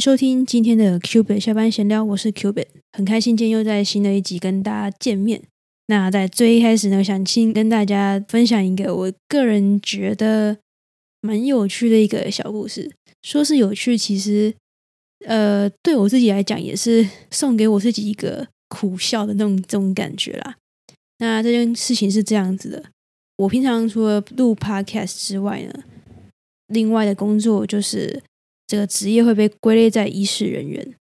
收听今天的 Cubit 下班闲聊，我是 Cubit，很开心今天又在新的一集跟大家见面。那在最一开始呢，想先跟大家分享一个我个人觉得蛮有趣的一个小故事。说是有趣，其实呃，对我自己来讲也是送给我自己一个苦笑的那种这种感觉啦。那这件事情是这样子的，我平常除了录 Podcast 之外呢，另外的工作就是这个职业会被归类在医师人员。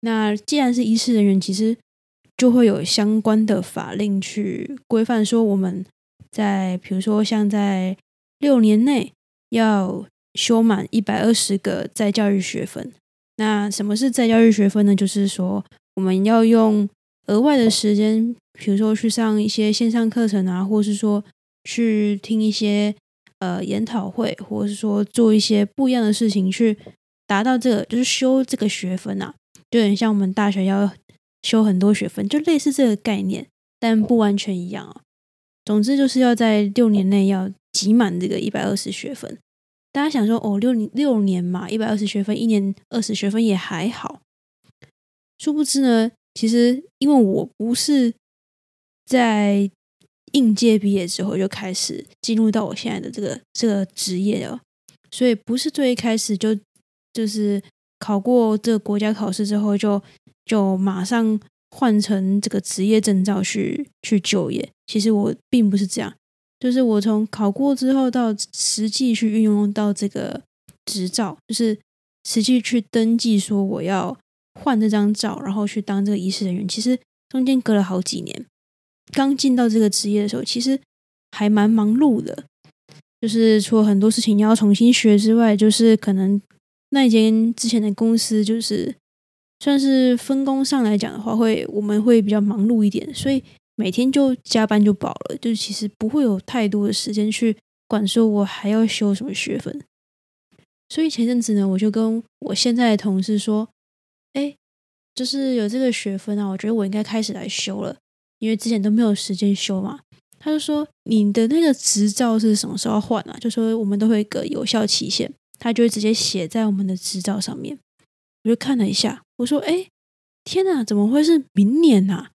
那既然是医师人员，其实就会有相关的法令去规范，说我们在比如说像在六年内要修满一百二十个在教育学分。那什么是在教育学分呢？就是说我们要用额外的时间。比如说去上一些线上课程啊，或是说去听一些呃研讨会，或者是说做一些不一样的事情，去达到这个就是修这个学分啊，就很像我们大学要修很多学分，就类似这个概念，但不完全一样啊。总之就是要在六年内要集满这个一百二十学分。大家想说哦，六年六年嘛，一百二十学分，一年二十学分也还好。殊不知呢，其实因为我不是。在应届毕业之后，就开始进入到我现在的这个这个职业了。所以不是最一开始就就是考过这个国家考试之后，就就马上换成这个职业证照去去就业。其实我并不是这样，就是我从考过之后到实际去运用到这个执照，就是实际去登记说我要换这张照，然后去当这个医师人员。其实中间隔了好几年。刚进到这个职业的时候，其实还蛮忙碌的。就是除了很多事情要重新学之外，就是可能那间之前的公司，就是算是分工上来讲的话，会我们会比较忙碌一点，所以每天就加班就饱了。就是其实不会有太多的时间去管说我还要修什么学分。所以前阵子呢，我就跟我现在的同事说：“哎，就是有这个学分啊，我觉得我应该开始来修了。”因为之前都没有时间修嘛，他就说你的那个执照是什么时候换啊？就说我们都会一个有效期限，他就会直接写在我们的执照上面。我就看了一下，我说：“哎，天哪，怎么会是明年呐？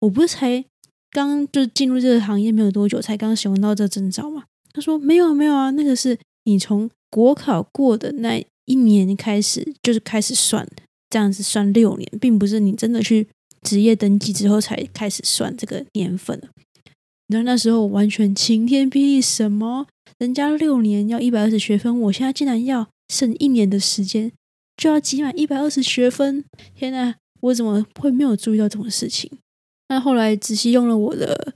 我不是才刚就进入这个行业没有多久，才刚使用到这证照嘛？”他说：“没有没有啊，那个是你从国考过的那一年开始，就是开始算，这样子算六年，并不是你真的去。”职业登记之后才开始算这个年份你知道那时候完全晴天霹雳，什么？人家六年要一百二十学分，我现在竟然要剩一年的时间就要挤满一百二十学分！天呐，我怎么会没有注意到这种事情？那后来仔细用了我的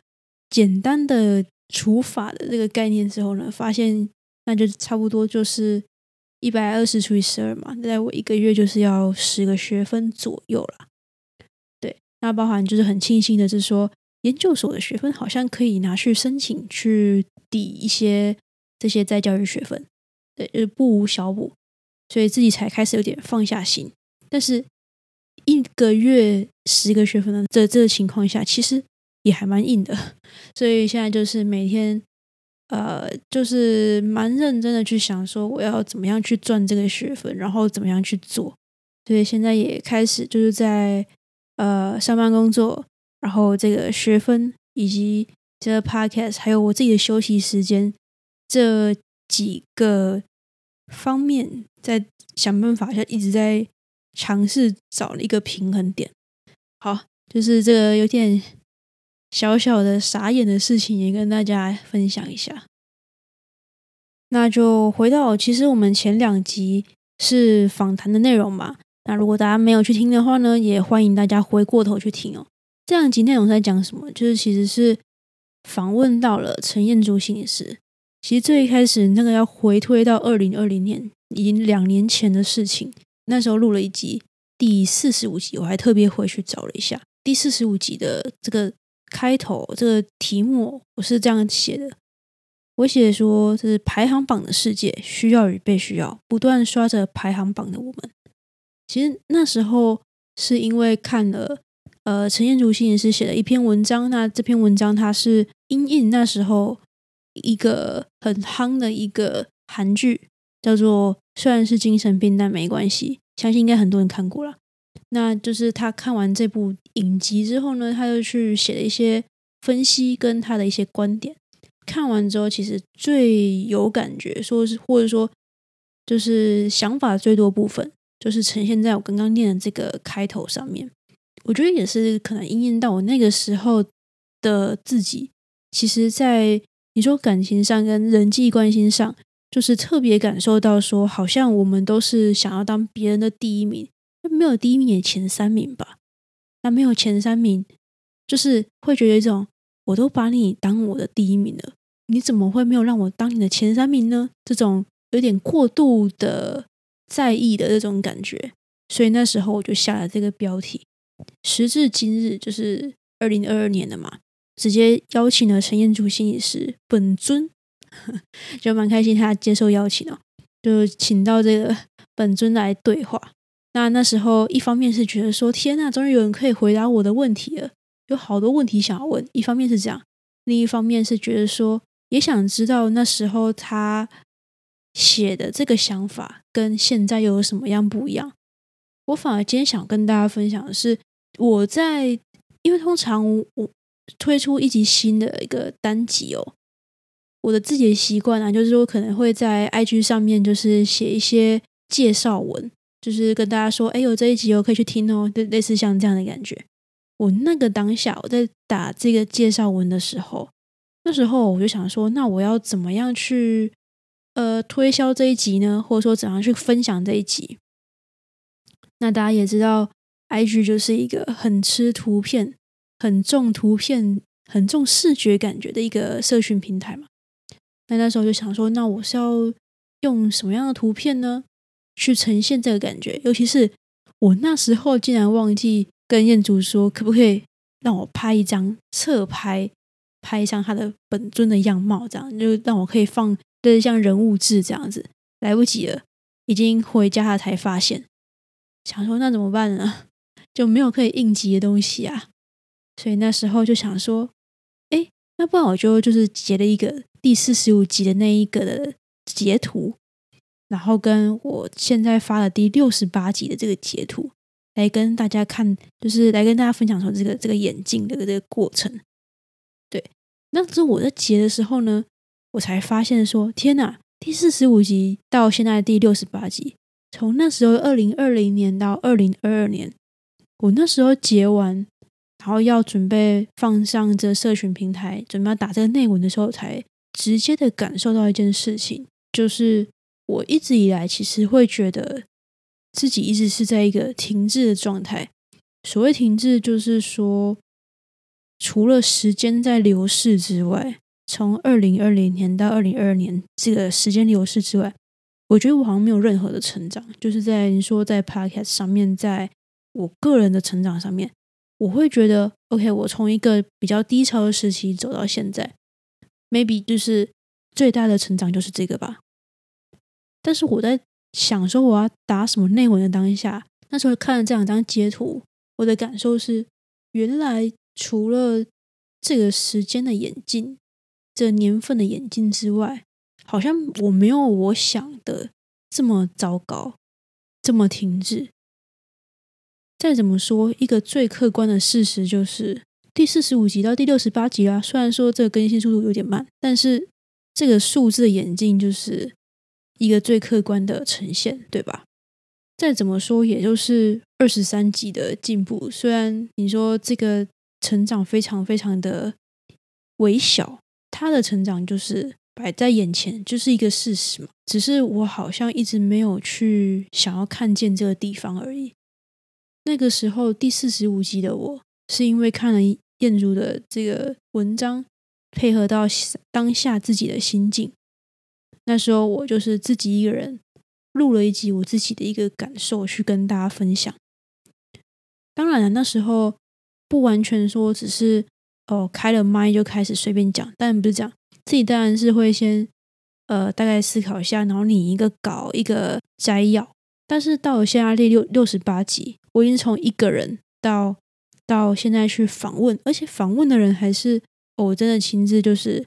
简单的除法的这个概念之后呢，发现那就差不多就是一百二十除以十二嘛，在我一个月就是要十个学分左右了。那包含就是很庆幸的是说，研究所的学分好像可以拿去申请去抵一些这些在教育学分，对，就是不无小补，所以自己才开始有点放下心。但是一个月十个学分的这这个情况下，其实也还蛮硬的，所以现在就是每天呃，就是蛮认真的去想说，我要怎么样去赚这个学分，然后怎么样去做。所以现在也开始就是在。呃，上班工作，然后这个学分，以及这个 podcast，还有我自己的休息时间，这几个方面，在想办法，下，一直在尝试找一个平衡点。好，就是这个有点小小的傻眼的事情，也跟大家分享一下。那就回到，其实我们前两集是访谈的内容嘛。那如果大家没有去听的话呢，也欢迎大家回过头去听哦。这样集内容在讲什么？就是其实是访问到了陈彦竹心理师。其实最一开始那个要回推到二零二零年，已经两年前的事情。那时候录了一集第四十五集，我还特别回去找了一下第四十五集的这个开头，这个题目我是这样写的：我写说，是排行榜的世界，需要与被需要，不断刷着排行榜的我们。其实那时候是因为看了呃陈彦竹心理师写的一篇文章，那这篇文章它是因应那时候一个很夯的一个韩剧，叫做虽然是精神病但没关系，相信应该很多人看过了。那就是他看完这部影集之后呢，他就去写了一些分析跟他的一些观点。看完之后，其实最有感觉，说是或者说就是想法最多部分，就是呈现在我刚刚念的这个开头上面。我觉得也是可能应验到我那个时候的自己。其实，在你说感情上跟人际关系上，就是特别感受到说，好像我们都是想要当别人的第一名。没有第一名也前三名吧？那没有前三名，就是会觉得一种，我都把你当我的第一名了，你怎么会没有让我当你的前三名呢？这种有点过度的在意的这种感觉，所以那时候我就下了这个标题。时至今日，就是二零二二年了嘛，直接邀请了陈彦祖心理师本尊，就蛮开心他接受邀请哦，就请到这个本尊来对话。那那时候，一方面是觉得说，天呐，终于有人可以回答我的问题了，有好多问题想要问。一方面是这样，另一方面是觉得说，也想知道那时候他写的这个想法跟现在又有什么样不一样。我反而今天想跟大家分享的是，我在因为通常我推出一集新的一个单集哦，我的自己的习惯啊，就是说可能会在 IG 上面就是写一些介绍文。就是跟大家说，哎，有这一集哦，可以去听哦，类类似像这样的感觉。我那个当下我在打这个介绍文的时候，那时候我就想说，那我要怎么样去呃推销这一集呢？或者说怎样去分享这一集？那大家也知道，IG 就是一个很吃图片、很重图片、很重视觉感觉的一个社群平台嘛。那那时候就想说，那我是要用什么样的图片呢？去呈现这个感觉，尤其是我那时候竟然忘记跟彦祖说，可不可以让我拍一张侧拍，拍上他的本尊的样貌，这样就让我可以放，就是像人物志这样子。来不及了，已经回家了才发现，想说那怎么办呢？就没有可以应急的东西啊。所以那时候就想说，哎，那不然我就就是截了一个第四十五集的那一个的截图。然后跟我现在发的第六十八集的这个截图来跟大家看，就是来跟大家分享说这个这个眼镜的这个过程。对，那是我在截的时候呢，我才发现说，天哪！第四十五集到现在第六十八集，从那时候二零二零年到二零二二年，我那时候结完，然后要准备放上这社群平台，准备要打这个内文的时候，才直接的感受到一件事情，就是。我一直以来其实会觉得自己一直是在一个停滞的状态。所谓停滞，就是说，除了时间在流逝之外，从二零二零年到二零二二年这个时间流逝之外，我觉得我好像没有任何的成长。就是在你说在 Podcast 上面，在我个人的成长上面，我会觉得 OK，我从一个比较低潮的时期走到现在，maybe 就是最大的成长就是这个吧。但是我在想说我要打什么内文的当下，那时候看了这两张截图，我的感受是，原来除了这个时间的眼镜、这年份的眼镜之外，好像我没有我想的这么糟糕，这么停滞。再怎么说，一个最客观的事实就是第四十五集到第六十八集啊，虽然说这个更新速度有点慢，但是这个数字的眼镜就是。一个最客观的呈现，对吧？再怎么说，也就是二十三集的进步。虽然你说这个成长非常非常的微小，他的成长就是摆在眼前，就是一个事实嘛。只是我好像一直没有去想要看见这个地方而已。那个时候第四十五集的我，是因为看了燕如的这个文章，配合到当下自己的心境。那时候我就是自己一个人录了一集我自己的一个感受去跟大家分享。当然了，那时候不完全说只是哦开了麦就开始随便讲，但不是这样，自己当然是会先呃大概思考一下，然后拟一个稿一个摘要。但是到了现在第六六十八集，我已经从一个人到到现在去访问，而且访问的人还是我真的亲自就是。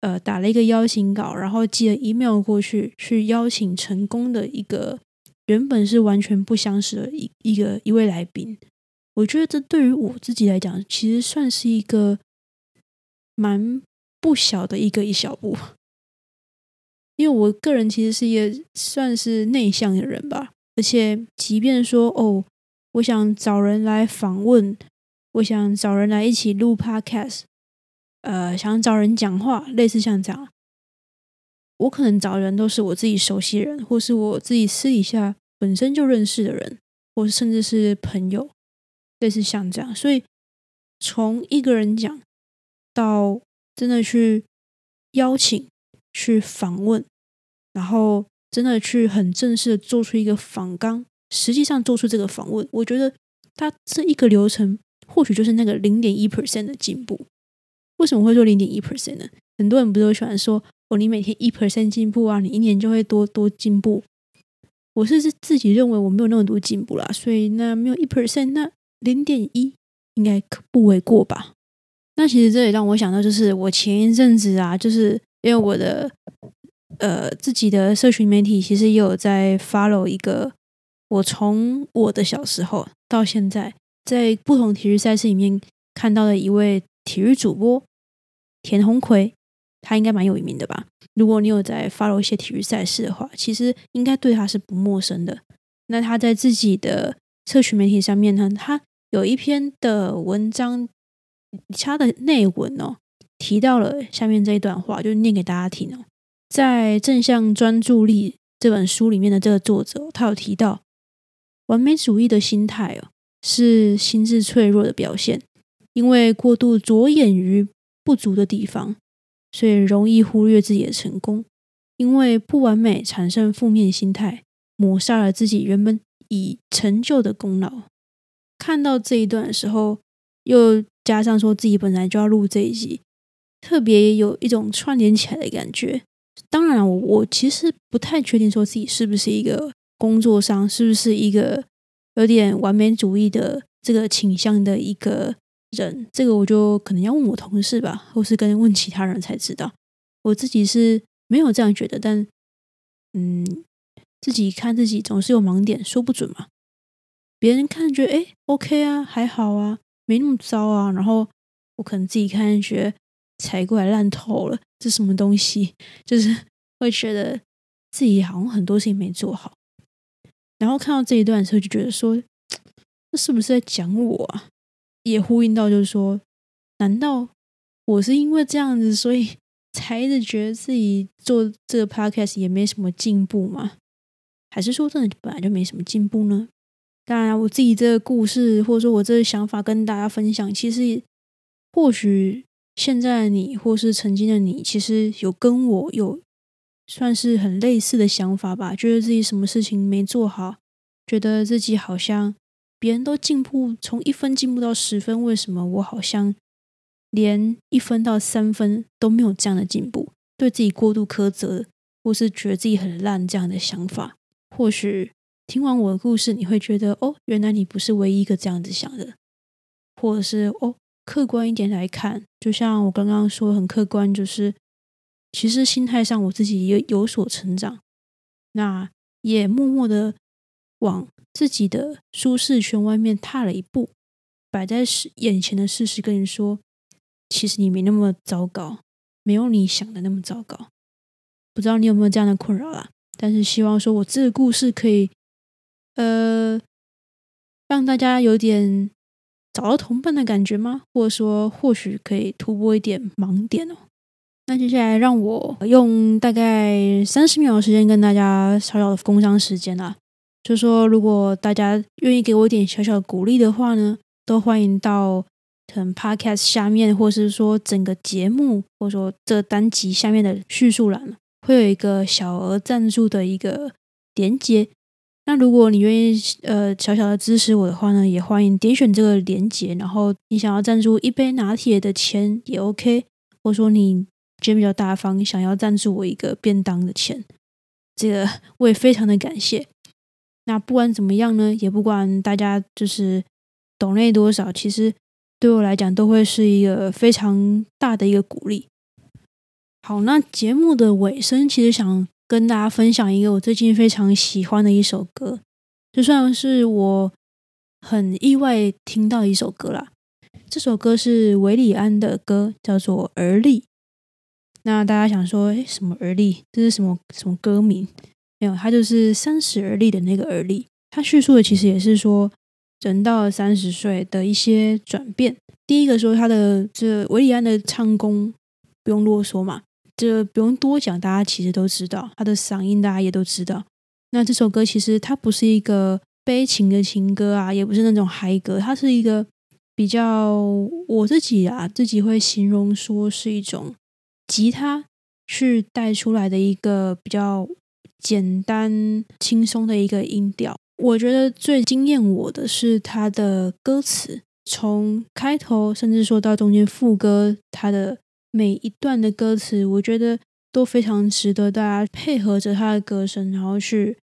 呃，打了一个邀请稿，然后寄了 email 过去，去邀请成功的一个原本是完全不相识的一一个一位来宾。我觉得这对于我自己来讲，其实算是一个蛮不小的一个一小步。因为我个人其实是一个算是内向的人吧，而且即便说哦，我想找人来访问，我想找人来一起录 podcast，呃，想找人讲话，类似像这样，我可能找人都是我自己熟悉人，或是我自己私底下本身就认识的人，或甚至是朋友，类似像这样。所以从一个人讲到真的去邀请。去访问，然后真的去很正式的做出一个访纲，实际上做出这个访问，我觉得他这一个流程或许就是那个零点一 percent 的进步。为什么会说零点一 percent 呢？很多人不都喜欢说哦，你每天一 percent 进步啊，你一年就会多多进步。我是自己认为我没有那么多进步啦，所以那没有一 percent，那零点一应该不为过吧？那其实这也让我想到，就是我前一阵子啊，就是。因为我的呃自己的社群媒体其实也有在 follow 一个，我从我的小时候到现在，在不同体育赛事里面看到的一位体育主播田鸿奎，他应该蛮有名的吧？如果你有在 follow 一些体育赛事的话，其实应该对他是不陌生的。那他在自己的社群媒体上面呢，他有一篇的文章，他的内文哦。提到了下面这一段话，就念给大家听哦。在《正向专注力》这本书里面的这个作者，他有提到，完美主义的心态哦，是心智脆弱的表现，因为过度着眼于不足的地方，所以容易忽略自己的成功。因为不完美产生负面心态，抹杀了自己原本已成就的功劳。看到这一段的时候，又加上说自己本来就要录这一集。特别有一种串联起来的感觉。当然，我我其实不太确定说自己是不是一个工作上是不是一个有点完美主义的这个倾向的一个人。这个我就可能要问我同事吧，或是跟问其他人才知道。我自己是没有这样觉得，但嗯，自己看自己总是有盲点，说不准嘛。别人看觉得哎，OK 啊，还好啊，没那么糟啊。然后我可能自己看觉得。踩过来烂透了，这什么东西？就是会觉得自己好像很多事情没做好，然后看到这一段的时候，就觉得说，这是不是在讲我啊？也呼应到就是说，难道我是因为这样子，所以才一直觉得自己做这个 podcast 也没什么进步吗？还是说真的本来就没什么进步呢？当然，我自己这个故事或者说我这个想法跟大家分享，其实或许。现在的你或是曾经的你，其实有跟我有算是很类似的想法吧？觉得自己什么事情没做好，觉得自己好像别人都进步，从一分进步到十分，为什么我好像连一分到三分都没有这样的进步？对自己过度苛责，或是觉得自己很烂这样的想法，或许听完我的故事，你会觉得哦，原来你不是唯一一个这样子想的，或者是哦。客观一点来看，就像我刚刚说，很客观，就是其实心态上我自己也有所成长，那也默默的往自己的舒适圈外面踏了一步，摆在眼前的事实跟你说，其实你没那么糟糕，没有你想的那么糟糕。不知道你有没有这样的困扰啦？但是希望说我这个故事可以，呃，让大家有点。找到同伴的感觉吗？或者说，或许可以突破一点盲点哦。那接下来让我用大概三十秒的时间跟大家小小的工商时间啊，就说如果大家愿意给我一点小小的鼓励的话呢，都欢迎到可能 Podcast 下面，或是说整个节目，或者说这单集下面的叙述栏，会有一个小额赞助的一个连接。那如果你愿意呃小小的支持我的话呢，也欢迎点选这个链接。然后你想要赞助一杯拿铁的钱也 OK，或者说你觉得比较大方，想要赞助我一个便当的钱，这个我也非常的感谢。那不管怎么样呢，也不管大家就是懂内多少，其实对我来讲都会是一个非常大的一个鼓励。好，那节目的尾声，其实想跟大家分享一个我最近非常喜欢的一首歌，就算是我很意外听到一首歌啦。这首歌是韦礼安的歌，叫做《而立》。那大家想说，哎，什么而立？这是什么什么歌名？没有，它就是三十而立的那个而立。它叙述的其实也是说，人到三十岁的一些转变。第一个说他的这韦礼安的唱功不用啰嗦嘛，这不用多讲，大家其实都知道他的嗓音，大家也都知道。那这首歌其实它不是一个悲情的情歌啊，也不是那种嗨歌，它是一个比较我自己啊自己会形容说是一种吉他去带出来的一个比较简单轻松的一个音调。我觉得最惊艳我的是他的歌词。从开头甚至说到中间副歌，它的每一段的歌词，我觉得都非常值得大家配合着他的歌声，然后去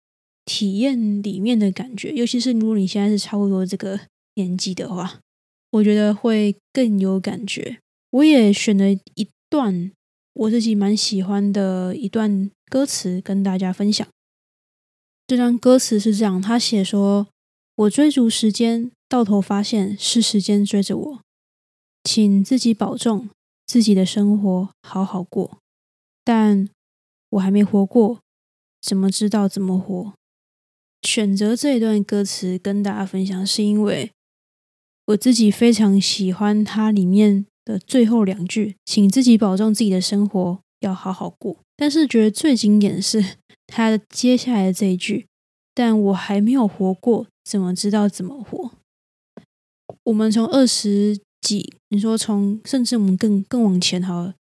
体验里面的感觉。尤其是如果你现在是差不多这个年纪的话，我觉得会更有感觉。我也选了一段我自己蛮喜欢的一段歌词跟大家分享。这段歌词是这样，他写说：“我追逐时间。”到头发现是时间追着我，请自己保重，自己的生活好好过。但我还没活过，怎么知道怎么活？选择这一段歌词跟大家分享，是因为我自己非常喜欢它里面的最后两句，请自己保重自己的生活要好好过。但是觉得最经典的是它接下来的这一句，但我还没有活过，怎么知道怎么活？我们从二十几，你说从甚至我们更更往前好了，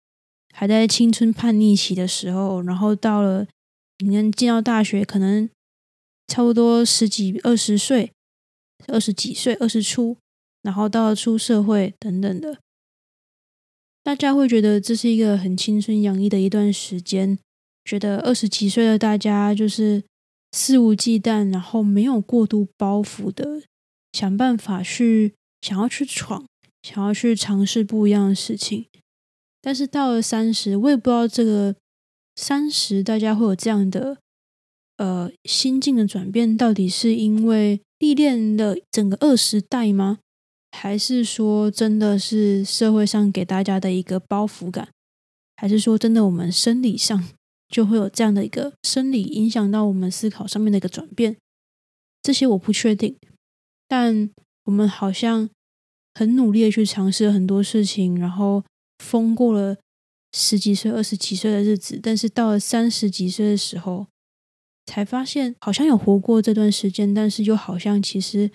还在青春叛逆期的时候，然后到了你能进到大学，可能差不多十几二十岁，二十几岁二十出，然后到了出社会等等的，大家会觉得这是一个很青春洋溢的一段时间，觉得二十几岁的大家就是肆无忌惮，然后没有过度包袱的想办法去。想要去闯，想要去尝试不一样的事情，但是到了三十，我也不知道这个三十大家会有这样的呃心境的转变，到底是因为历练了整个二十代吗？还是说真的是社会上给大家的一个包袱感？还是说真的我们生理上就会有这样的一个生理影响到我们思考上面的一个转变？这些我不确定，但。我们好像很努力的去尝试很多事情，然后疯过了十几岁、二十几岁的日子，但是到了三十几岁的时候，才发现好像有活过这段时间，但是又好像其实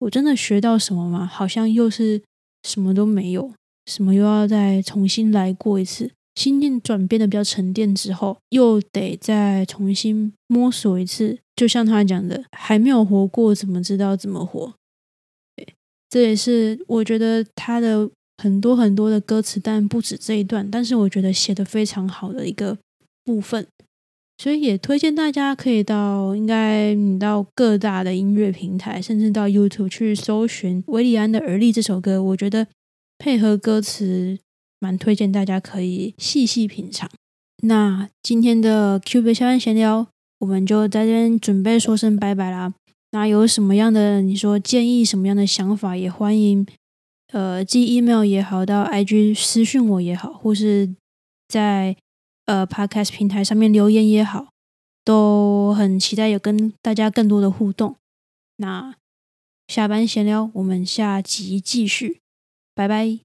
我真的学到什么吗？好像又是什么都没有，什么又要再重新来过一次，心境转变的比较沉淀之后，又得再重新摸索一次。就像他讲的，还没有活过，怎么知道怎么活？这也是我觉得他的很多很多的歌词，但不止这一段，但是我觉得写的非常好的一个部分，所以也推荐大家可以到应该你到各大的音乐平台，甚至到 YouTube 去搜寻维里安的《而立》这首歌，我觉得配合歌词蛮推荐大家可以细细品尝。那今天的 Q 币下班闲聊，我们就在这边准备说声拜拜啦。那有什么样的你说建议，什么样的想法，也欢迎呃寄 email 也好，到 IG 私讯我也好，或是在呃 Podcast 平台上面留言也好，都很期待有跟大家更多的互动。那下班闲聊，我们下集继续，拜拜。